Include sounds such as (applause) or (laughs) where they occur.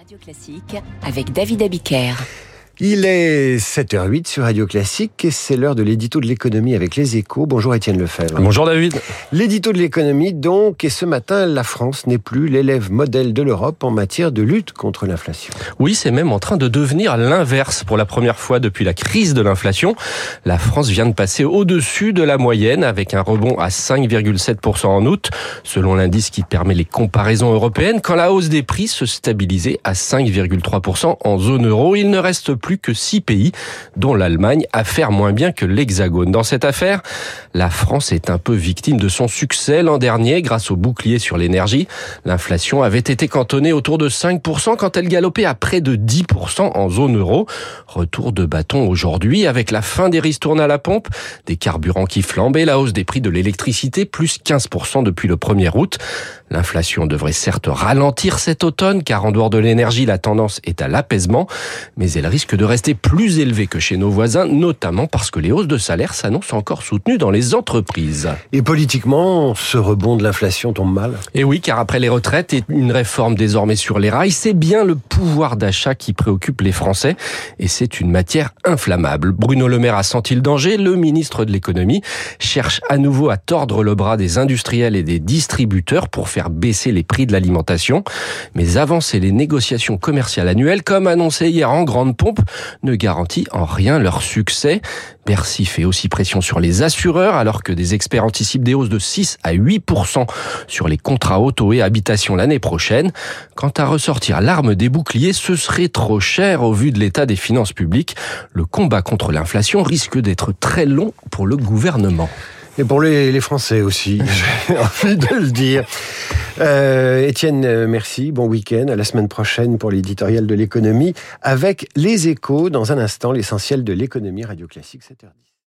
Radio Classique avec David Abiker. Il est 7h08 sur Radio Classique et c'est l'heure de l'édito de l'économie avec les échos. Bonjour Étienne Lefebvre. Bonjour David. L'édito de l'économie donc, et ce matin, la France n'est plus l'élève modèle de l'Europe en matière de lutte contre l'inflation. Oui, c'est même en train de devenir l'inverse pour la première fois depuis la crise de l'inflation. La France vient de passer au-dessus de la moyenne avec un rebond à 5,7% en août, selon l'indice qui permet les comparaisons européennes, quand la hausse des prix se stabilisait à 5,3% en zone euro. Il ne reste plus que six pays, dont l'Allemagne, à moins bien que l'Hexagone. Dans cette affaire, la France est un peu victime de son succès l'an dernier grâce au bouclier sur l'énergie. L'inflation avait été cantonnée autour de 5% quand elle galopait à près de 10% en zone euro. Retour de bâton aujourd'hui avec la fin des ristournes à la pompe, des carburants qui flambaient, la hausse des prix de l'électricité, plus 15% depuis le 1er août. L'inflation devrait certes ralentir cet automne car en dehors de l'énergie, la tendance est à l'apaisement, mais elle risque de rester plus élevée que chez nos voisins, notamment parce que les hausses de salaire s'annoncent encore soutenues dans les entreprises. Et politiquement, ce rebond de l'inflation tombe mal? Et oui, car après les retraites et une réforme désormais sur les rails, c'est bien le pouvoir d'achat qui préoccupe les Français et c'est une matière inflammable. Bruno Le Maire a senti le danger, le ministre de l'économie cherche à nouveau à tordre le bras des industriels et des distributeurs pour faire baisser les prix de l'alimentation. Mais avancer les négociations commerciales annuelles, comme annoncé hier en grande pompe, ne garantit en rien leur succès. Bercy fait aussi pression sur les assureurs, alors que des experts anticipent des hausses de 6 à 8% sur les contrats auto et habitation l'année prochaine. Quant à ressortir l'arme des boucliers, ce serait trop cher au vu de l'état des finances publiques. Le combat contre l'inflation risque d'être très long pour le gouvernement. Et pour les, Français aussi, (laughs) j'ai envie de le dire. Euh, Étienne, merci. Bon week-end. À la semaine prochaine pour l'éditorial de l'économie avec les échos. Dans un instant, l'essentiel de l'économie radio classique 7h10.